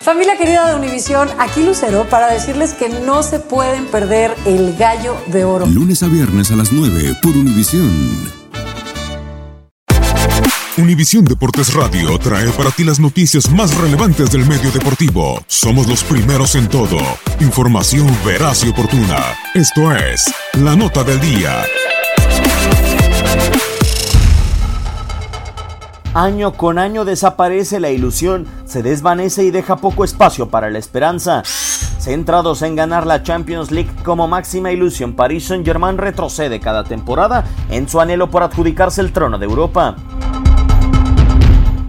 Familia querida de Univisión, aquí Lucero para decirles que no se pueden perder el gallo de oro. Lunes a viernes a las 9 por Univisión. Univisión Deportes Radio trae para ti las noticias más relevantes del medio deportivo. Somos los primeros en todo. Información veraz y oportuna. Esto es La Nota del Día. Año con año desaparece la ilusión, se desvanece y deja poco espacio para la esperanza. Centrados en ganar la Champions League como máxima ilusión, Paris Saint-Germain retrocede cada temporada en su anhelo por adjudicarse el trono de Europa.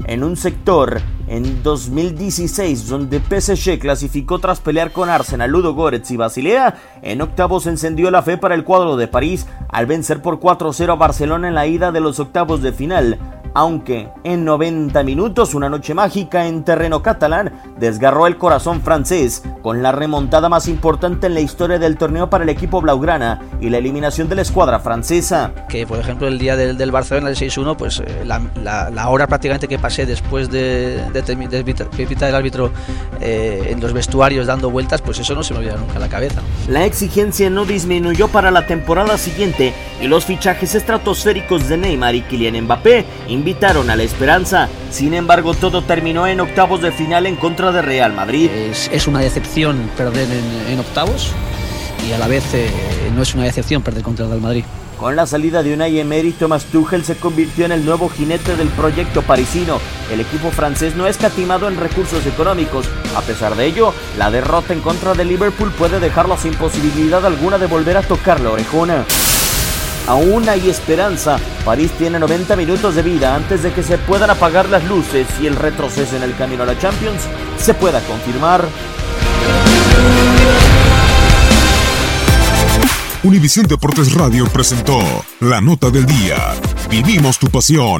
En un sector en 2016 donde PSG clasificó tras pelear con Arsenal, Ludo Goretz y Basilea, en octavos encendió la fe para el cuadro de París al vencer por 4-0 a Barcelona en la ida de los octavos de final aunque en 90 minutos una noche mágica en terreno catalán desgarró el corazón francés con la remontada más importante en la historia del torneo para el equipo blaugrana y la eliminación de la escuadra francesa. Que por ejemplo el día del, del Barcelona el 6-1, pues eh, la, la, la, hora prácticamente que pasé después de, de, de, de pitar el árbitro eh, en los vestuarios dando vueltas, pues eso no se me olvida nunca a la cabeza. La exigencia no disminuyó para la temporada siguiente y los fichajes estratosféricos de Neymar y Kylian Mbappé invitaron a la esperanza. Sin embargo, todo terminó en octavos de final en contra de Real Madrid. Es, es una decepción perder en, en, octavos y a la vez eh, no es una decepción perder contra el Real Madrid. Con la salida de Unai Emery, Thomas Tuchel se convirtió en el nuevo jinete del proyecto parisino. El equipo francés no es catimado en recursos económicos. A pesar de ello, la derrota en contra de Liverpool puede dejarlo sin posibilidad alguna de volver a tocar la orejona. Aún hay esperanza. París tiene 90 minutos de vida antes de que se puedan apagar las luces y el retroceso en el camino a la Champions se pueda confirmar. Univisión Deportes Radio presentó la nota del día. Vivimos tu pasión.